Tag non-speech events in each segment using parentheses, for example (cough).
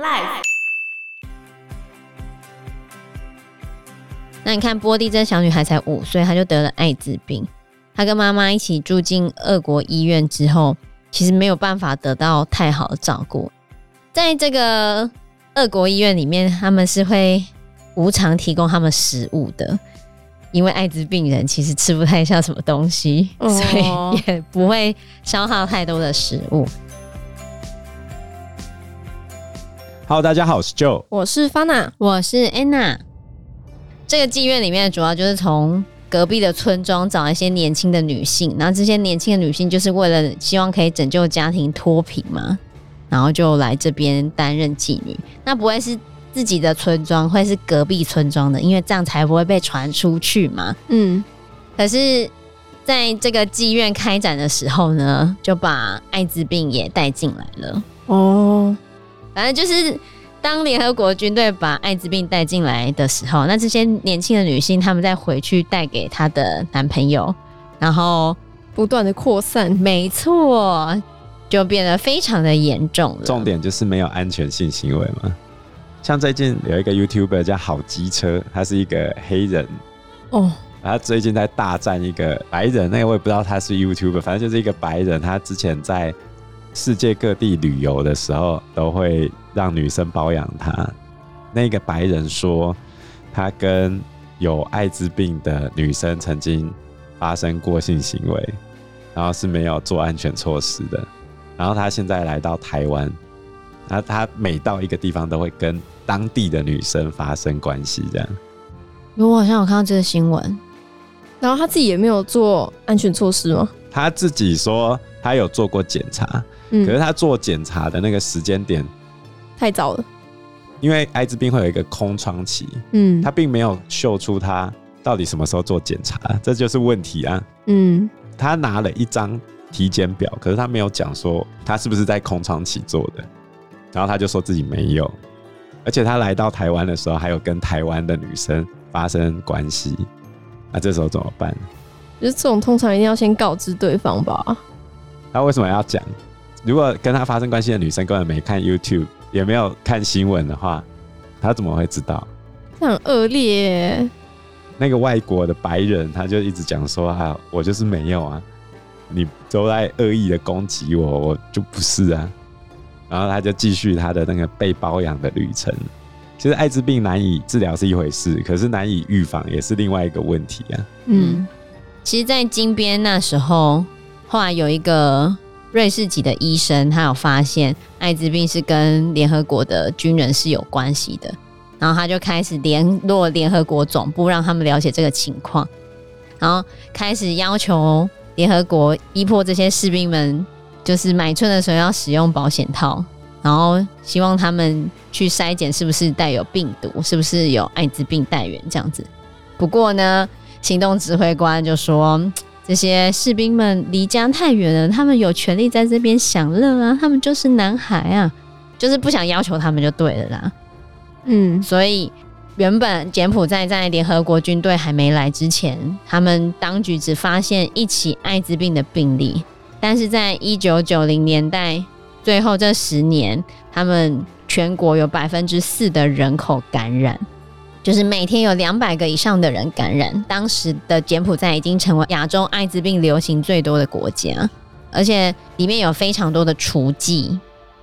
Life。那你看波蒂这小女孩才五岁，她就得了艾滋病。她跟妈妈一起住进俄国医院之后，其实没有办法得到太好的照顾。在这个俄国医院里面，他们是会无偿提供他们食物的，因为艾滋病人其实吃不太下什么东西，哦、所以也不会消耗太多的食物。Hello，大家好，我是 Joe，我是 Fana，我是 Anna。这个妓院里面主要就是从隔壁的村庄找一些年轻的女性，然后这些年轻的女性就是为了希望可以拯救家庭脱贫嘛，然后就来这边担任妓女。那不会是自己的村庄，会是隔壁村庄的，因为这样才不会被传出去嘛。嗯。可是在这个妓院开展的时候呢，就把艾滋病也带进来了。哦。反正就是。当联合国军队把艾滋病带进来的时候，那这些年轻的女性，她们再回去带给她的男朋友，然后不断的扩散，没错，就变得非常的严重了。重点就是没有安全性行为嘛。像最近有一个 YouTuber 叫好机车，他是一个黑人哦，他最近在大战一个白人，那个我也不知道他是 YouTuber，反正就是一个白人，他之前在。世界各地旅游的时候，都会让女生包养他。那个白人说，他跟有艾滋病的女生曾经发生过性行为，然后是没有做安全措施的。然后他现在来到台湾，他他每到一个地方都会跟当地的女生发生关系，这样。我好像有看到这个新闻。然后他自己也没有做安全措施吗？他自己说他有做过检查。可是他做检查的那个时间点太早了，因为艾滋病会有一个空窗期，嗯，他并没有秀出他到底什么时候做检查，这就是问题啊，嗯，他拿了一张体检表，可是他没有讲说他是不是在空窗期做的，然后他就说自己没有，而且他来到台湾的时候还有跟台湾的女生发生关系，那这时候怎么办？就是这种通常一定要先告知对方吧？他为什么要讲？如果跟他发生关系的女生根本没看 YouTube，也没有看新闻的话，他怎么会知道？这很恶劣。那个外国的白人，他就一直讲说：“啊，我就是没有啊，你都在恶意的攻击我，我就不是啊。”然后他就继续他的那个被包养的旅程。其实艾滋病难以治疗是一回事，可是难以预防也是另外一个问题啊。嗯，其实，在金边那时候，后来有一个。瑞士籍的医生，他有发现艾滋病是跟联合国的军人是有关系的，然后他就开始联络联合国总部，让他们了解这个情况，然后开始要求联合国逼迫这些士兵们，就是买春的时候要使用保险套，然后希望他们去筛检是不是带有病毒，是不是有艾滋病带源这样子。不过呢，行动指挥官就说。(tsk) 这些士兵们离家太远了，他们有权利在这边享乐啊，他们就是男孩啊，就是不想要求他们就对了啦。嗯，所以原本柬埔寨在联合国军队还没来之前，他们当局只发现一起艾滋病的病例，但是在一九九零年代最后这十年，他们全国有百分之四的人口感染。就是每天有两百个以上的人感染，当时的柬埔寨已经成为亚洲艾滋病流行最多的国家，而且里面有非常多的雏妓。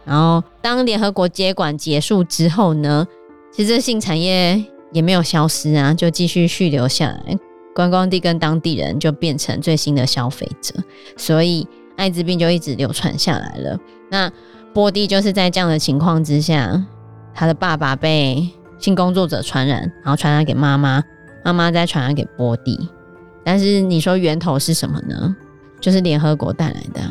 然后，当联合国接管结束之后呢，其实这性产业也没有消失啊，就继续续留下来，观光地跟当地人就变成最新的消费者，所以艾滋病就一直流传下来了。那波蒂就是在这样的情况之下，他的爸爸被。性工作者传染，然后传染给妈妈，妈妈再传染给波蒂。但是你说源头是什么呢？就是联合国带来的。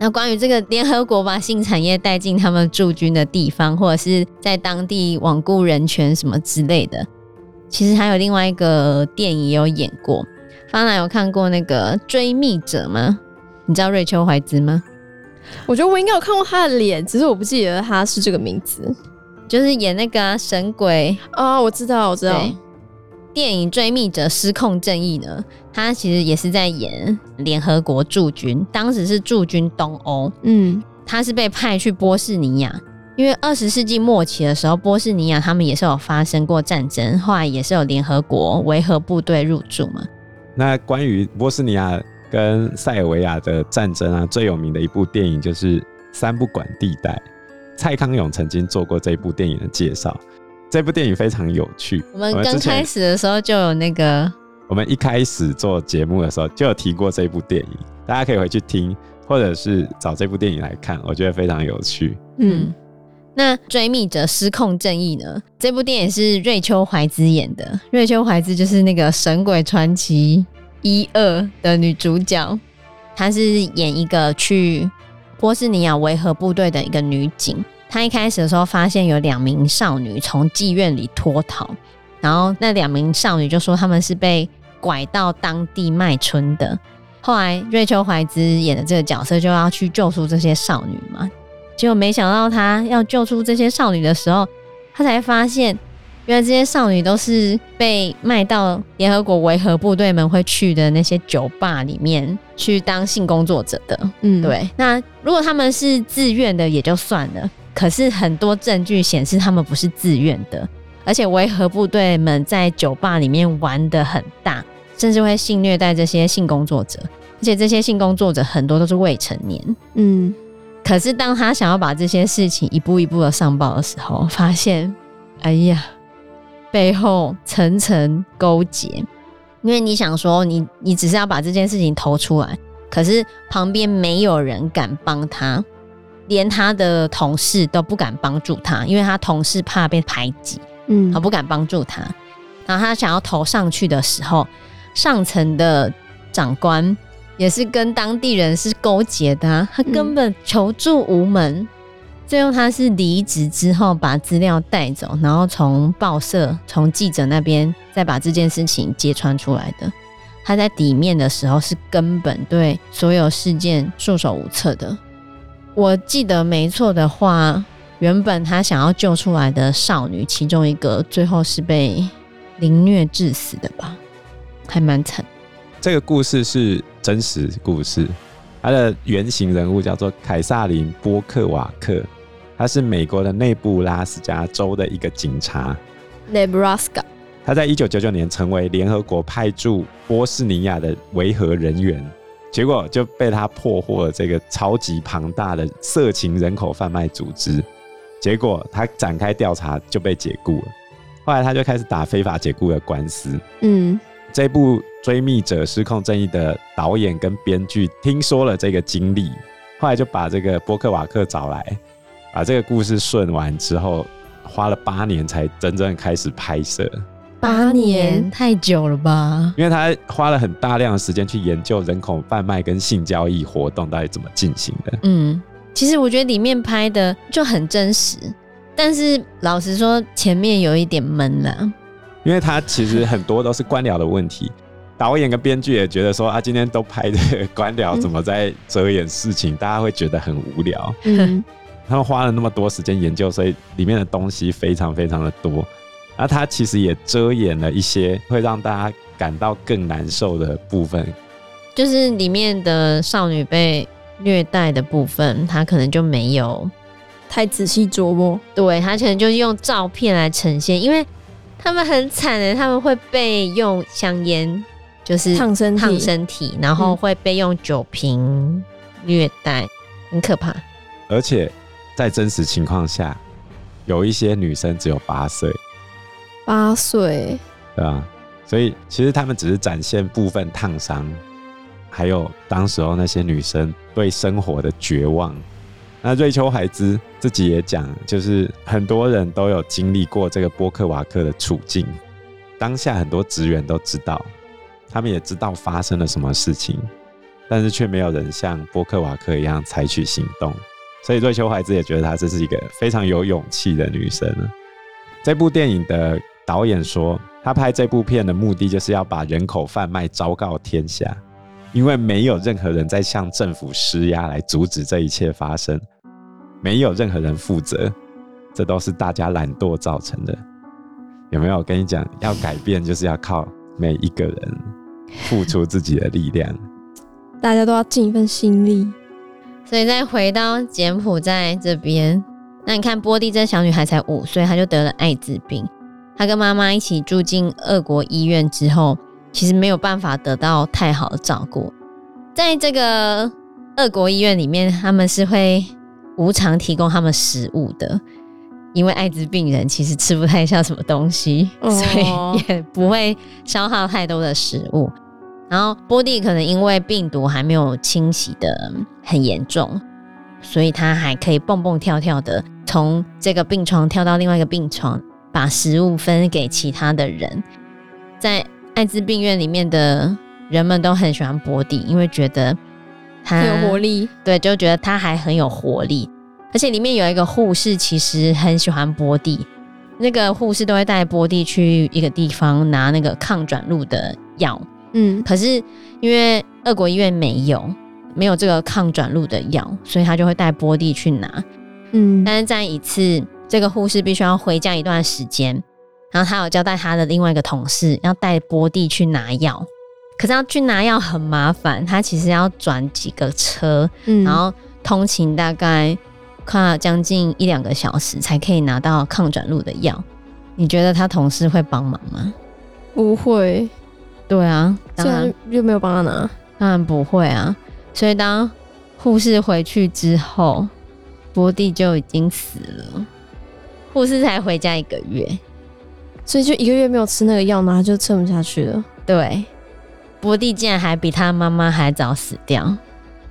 那关于这个联合国把性产业带进他们驻军的地方，或者是在当地罔顾人权什么之类的，其实还有另外一个电影有演过。方兰有看过那个《追密者》吗？你知道瑞秋怀兹吗？我觉得我应该有看过他的脸，只是我不记得他是这个名字。就是演那个、啊、神鬼哦，我知道，我知道。电影《追觅者：失控正义》呢，他其实也是在演联合国驻军，当时是驻军东欧。嗯，他是被派去波士尼亚，因为二十世纪末期的时候，波士尼亚他们也是有发生过战争，后来也是有联合国维和部队入驻嘛。那关于波斯尼亚跟塞尔维亚的战争啊，最有名的一部电影就是《三不管地带》。蔡康永曾经做过这部电影的介绍，这部电影非常有趣。我们刚开始的时候就有那个，我们一开始做节目的时候就有提过这部电影，大家可以回去听，或者是找这部电影来看，我觉得非常有趣。嗯，那《追觅者失控正义》呢？这部电影是瑞秋怀兹演的，瑞秋怀兹就是那个《神鬼传奇》一二的女主角，她是演一个去。波斯尼亚维和部队的一个女警，她一开始的时候发现有两名少女从妓院里脱逃，然后那两名少女就说他们是被拐到当地卖春的。后来瑞秋怀兹演的这个角色就要去救出这些少女嘛，结果没想到她要救出这些少女的时候，她才发现。原来这些少女都是被卖到联合国维和部队们会去的那些酒吧里面去当性工作者的。嗯，对。那如果他们是自愿的也就算了，可是很多证据显示他们不是自愿的，而且维和部队们在酒吧里面玩的很大，甚至会性虐待这些性工作者，而且这些性工作者很多都是未成年。嗯，可是当他想要把这些事情一步一步的上报的时候，发现，哎呀。背后层层勾结，因为你想说你你只是要把这件事情投出来，可是旁边没有人敢帮他，连他的同事都不敢帮助他，因为他同事怕被排挤，嗯，他不敢帮助他。然后他想要投上去的时候，上层的长官也是跟当地人是勾结的啊，他根本求助无门。最后，他是离职之后把资料带走，然后从报社、从记者那边再把这件事情揭穿出来的。他在底面的时候是根本对所有事件束手无策的。我记得没错的话，原本他想要救出来的少女，其中一个最后是被凌虐致死的吧，还蛮惨。这个故事是真实故事，他的原型人物叫做凯萨琳·波克瓦克。他是美国的内布拉斯加州的一个警察，Nebraska。他在一九九九年成为联合国派驻波士尼亚的维和人员，结果就被他破获了这个超级庞大的色情人口贩卖组织。结果他展开调查就被解雇了。后来他就开始打非法解雇的官司。嗯，这部《追密者失控正义》的导演跟编剧听说了这个经历，后来就把这个波克瓦克找来。把这个故事顺完之后，花了八年才真正开始拍摄。八年太久了吧？因为他花了很大量的时间去研究人口贩卖跟性交易活动到底怎么进行的。嗯，其实我觉得里面拍的就很真实，但是老实说前面有一点闷了。因为他其实很多都是官僚的问题，导演跟编剧也觉得说啊，今天都拍的 (laughs) 官僚怎么在遮掩事情，嗯、大家会觉得很无聊。嗯。他们花了那么多时间研究，所以里面的东西非常非常的多。那他其实也遮掩了一些会让大家感到更难受的部分，就是里面的少女被虐待的部分，他可能就没有太仔细琢磨。对，他可能就是用照片来呈现，因为他们很惨的，他们会被用香烟就是烫身体，烫身体，然后会被用酒瓶虐待，很可怕，而且。在真实情况下，有一些女生只有八岁，八岁，对吧？所以其实他们只是展现部分烫伤，还有当时候那些女生对生活的绝望。那瑞秋海兹自己也讲，就是很多人都有经历过这个波克瓦克的处境。当下很多职员都知道，他们也知道发生了什么事情，但是却没有人像波克瓦克一样采取行动。所以瑞秋怀兹也觉得她这是一个非常有勇气的女生。这部电影的导演说，他拍这部片的目的就是要把人口贩卖昭告天下，因为没有任何人在向政府施压来阻止这一切发生，没有任何人负责，这都是大家懒惰造成的。有没有？我跟你讲，要改变就是要靠每一个人付出自己的力量，大家都要尽一份心力。所以再回到柬埔寨这边，那你看波蒂这小女孩才五岁，她就得了艾滋病。她跟妈妈一起住进俄国医院之后，其实没有办法得到太好的照顾。在这个俄国医院里面，他们是会无偿提供他们食物的，因为艾滋病人其实吃不太下什么东西，哦、所以也不会消耗太多的食物。然后波蒂可能因为病毒还没有清洗的很严重，所以他还可以蹦蹦跳跳的从这个病床跳到另外一个病床，把食物分给其他的人。在艾滋病院里面的人们都很喜欢波蒂，因为觉得他很有活力。对，就觉得他还很有活力。而且里面有一个护士，其实很喜欢波蒂。那个护士都会带波蒂去一个地方拿那个抗转录的药。嗯，可是因为俄国医院没有没有这个抗转录的药，所以他就会带波蒂去拿。嗯，但是在一次，这个护士必须要回家一段时间，然后他有交代他的另外一个同事要带波蒂去拿药。可是要去拿药很麻烦，他其实要转几个车，嗯，然后通勤大概快将近一两个小时才可以拿到抗转录的药。你觉得他同事会帮忙吗？不会。对啊，当然又没有帮他拿，当然不会啊。所以当护士回去之后，波蒂就已经死了。护士才回家一个月，所以就一个月没有吃那个药，然后就撑不下去了。对，波蒂竟然还比他妈妈还早死掉，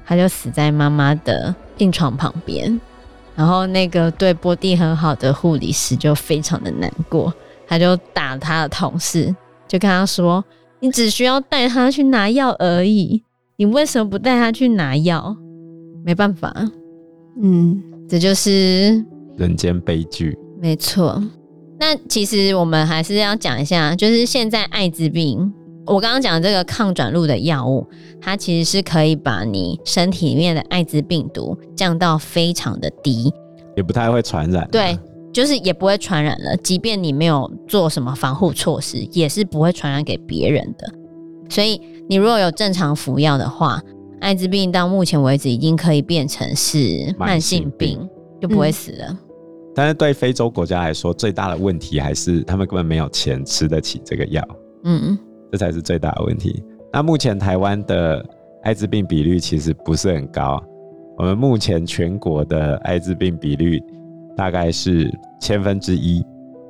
他就死在妈妈的病床旁边。然后那个对波蒂很好的护理师就非常的难过，他就打他的同事，就跟他说。你只需要带他去拿药而已，你为什么不带他去拿药？没办法，嗯，这就是人间悲剧。没错，那其实我们还是要讲一下，就是现在艾滋病，我刚刚讲的这个抗转录的药物，它其实是可以把你身体里面的艾滋病毒降到非常的低，也不太会传染。对。就是也不会传染了，即便你没有做什么防护措施，也是不会传染给别人的。所以你如果有正常服药的话，艾滋病到目前为止已经可以变成是慢性病，性病就不会死了。嗯。但是对非洲国家来说，最大的问题还是他们根本没有钱吃得起这个药。嗯，这才是最大的问题。那目前台湾的艾滋病比率其实不是很高，我们目前全国的艾滋病比率。大概是千分之一，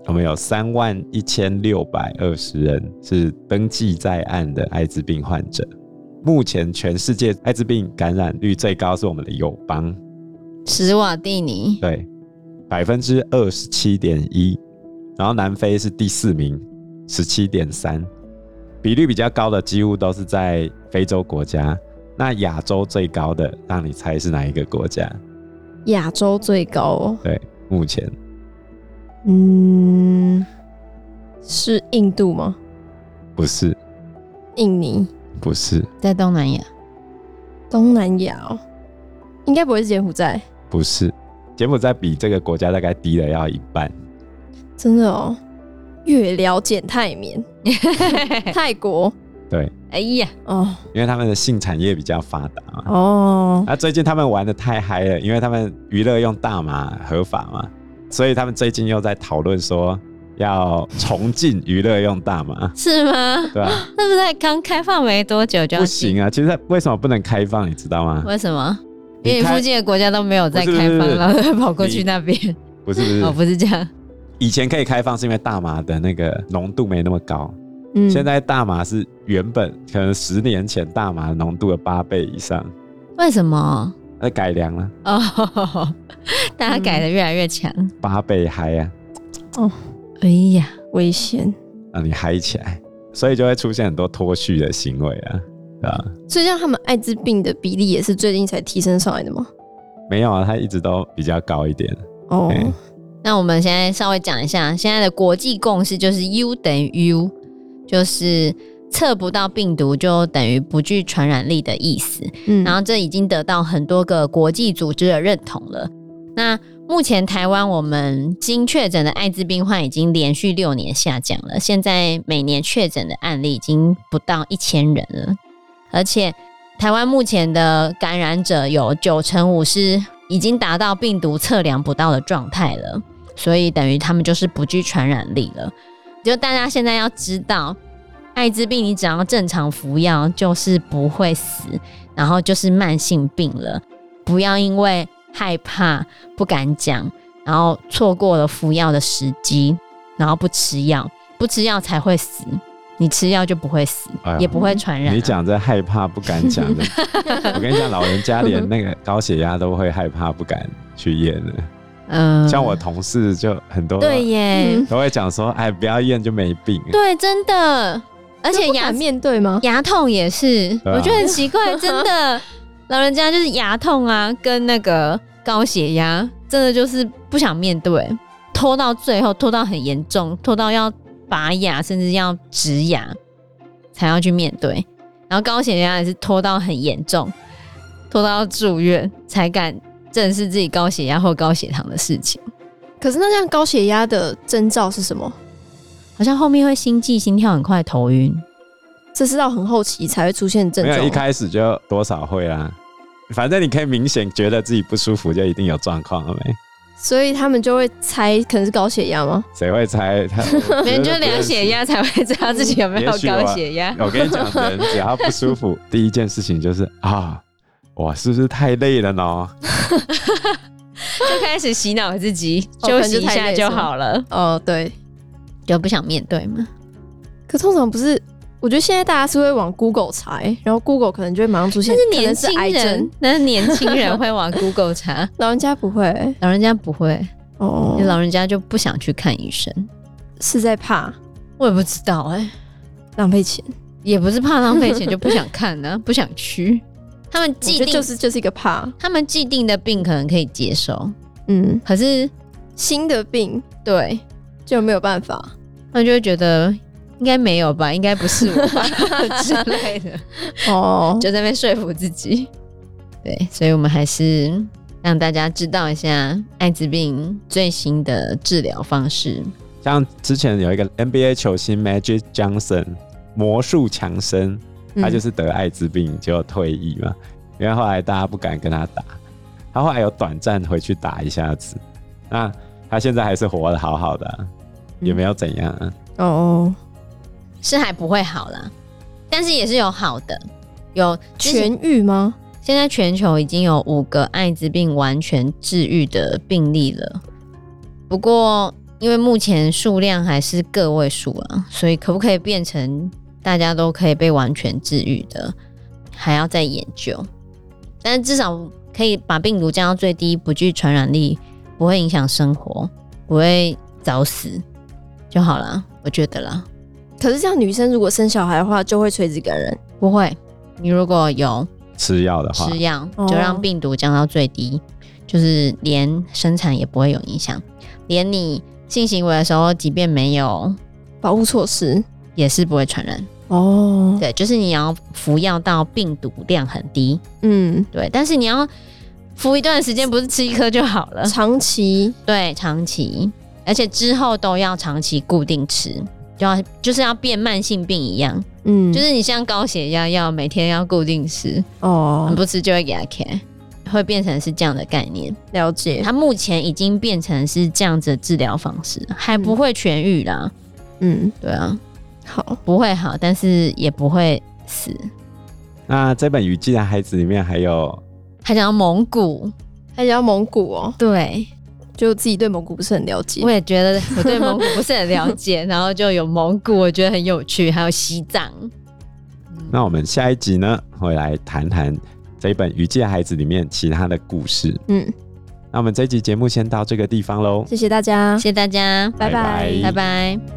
我们有三万一千六百二十人是登记在案的艾滋病患者。目前全世界艾滋病感染率最高是我们的友邦，史瓦蒂尼，对，百分之二十七点一，然后南非是第四名，十七点三，比率比较高的几乎都是在非洲国家。那亚洲最高的，让你猜是哪一个国家？亚洲最高哦，对。目前，嗯，是印度吗？不是，印尼不是，在东南亚。东南亚哦，应该不会是柬埔寨。不是，柬埔寨比这个国家大概低了要一半。真的哦，越了解泰缅，(laughs) 泰国。对，哎呀，哦，因为他们的性产业比较发达嘛。哦，那最近他们玩的太嗨了，因为他们娱乐用大麻合法嘛，所以他们最近又在讨论说要重进娱乐用大麻，是吗？对啊？那不是刚开放没多久就不行啊？其实为什么不能开放？你知道吗？为什么？因为附近的国家都没有在开放，然后跑过去那边。不是不是，哦，不是这样。以前可以开放是因为大麻的那个浓度没那么高。嗯现在大麻是原本可能十年前大麻浓度的八倍以上，为什么？那改良了哦，(laughs) 大家改的越来越强，八倍嗨呀！哦，哎呀，危险，让你嗨起来，所以就会出现很多脱序的行为啊，对吧？所以像他们艾滋病的比例也是最近才提升上来的吗？没有啊，它一直都比较高一点。哦，那我们现在稍微讲一下现在的国际共识，就是 U 等于 U。就是测不到病毒就等于不具传染力的意思，嗯，然后这已经得到很多个国际组织的认同了。那目前台湾我们经确诊的艾滋病患已经连续六年下降了，现在每年确诊的案例已经不到一千人了，而且台湾目前的感染者有九成五是已经达到病毒测量不到的状态了，所以等于他们就是不具传染力了。就大家现在要知道，艾滋病你只要正常服药，就是不会死，然后就是慢性病了。不要因为害怕不敢讲，然后错过了服药的时机，然后不吃药，不吃药才会死。你吃药就不会死，哎、也不会传染、啊。你讲这害怕不敢讲的，(laughs) 我跟你讲，老人家连那个高血压都会害怕不敢去验的。嗯，像我同事就很多，对耶，都会讲说，哎，不要验就没病。对，真的，而且牙面对吗？牙痛也是，啊、我觉得很奇怪，真的，(laughs) 老人家就是牙痛啊，跟那个高血压，真的就是不想面对，拖到最后，拖到很严重，拖到要。拔牙甚至要植牙才要去面对，然后高血压也是拖到很严重，拖到要住院才敢正视自己高血压或高血糖的事情。可是那像高血压的征兆是什么？好像后面会心悸、心跳很快、头晕，这是到很后期才会出现症状。没有，一开始就多少会啦，反正你可以明显觉得自己不舒服，就一定有状况了没？所以他们就会猜可能是高血压吗？谁会猜？他 (laughs) 别人就量血压才会知道自己有没有高血压。我跟你讲，人只要不舒服，第一件事情就是啊，我是不是太累了呢？(laughs) 就开始洗脑自己，休息一下就好了。哦，对，就不想面对嘛。可通常不是。我觉得现在大家是会往 Google 查，然后 Google 可能就会马上出现。那是年轻人，那是年轻人会往 Google 查，(laughs) 老人家不会，老人家不会。哦，老人家就不想去看医生，是在怕，我也不知道哎、欸，浪费钱，也不是怕浪费钱，(laughs) 就不想看呢、啊，不想去。他们既定就是就是一个怕，他们既定的病可能可以接受，嗯，可是新的病。对就没有办法，他们就会觉得。应该没有吧？应该不是我吧 (laughs) 之类的哦，就在那边说服自己。对，所以我们还是让大家知道一下艾滋病最新的治疗方式。像之前有一个 NBA 球星 Magic Johnson 魔术强生，他就是得艾滋病就退役嘛，因为后来大家不敢跟他打，他后来有短暂回去打一下子。那他现在还是活得好好的、啊，也没有怎样、啊。哦。是还不会好啦，但是也是有好的，有痊愈吗？现在全球已经有五个艾滋病完全治愈的病例了，不过因为目前数量还是个位数啊，所以可不可以变成大家都可以被完全治愈的，还要再研究。但是至少可以把病毒降到最低，不具传染力，不会影响生活，不会早死就好了，我觉得啦。可是，像女生如果生小孩的话，就会垂直感染？不会，你如果有吃药的话，吃药就让病毒降到最低，哦、就是连生产也不会有影响，连你性行为的时候，即便没有保护措施，也是不会传染。哦，对，就是你要服药到病毒量很低，嗯，对，但是你要服一段时间，不是吃一颗就好了，长期，对，长期，而且之后都要长期固定吃。就要就是要变慢性病一样，嗯，就是你像高血压要每天要固定吃哦，不吃就会给它开，会变成是这样的概念。了解，它目前已经变成是这样子的治疗方式，还不会痊愈啦。嗯，对啊，好，不会好，但是也不会死。那这本雨季的孩子里面还有，还讲到蒙古，还讲到蒙古哦，对。就自己对蒙古不是很了解，我也觉得我对蒙古不是很了解，(laughs) 然后就有蒙古，我觉得很有趣，还有西藏。那我们下一集呢，会来谈谈这一本《雨季的孩子》里面其他的故事。嗯，那我们这一集节目先到这个地方喽，谢谢大家，谢谢大家，拜拜，拜拜。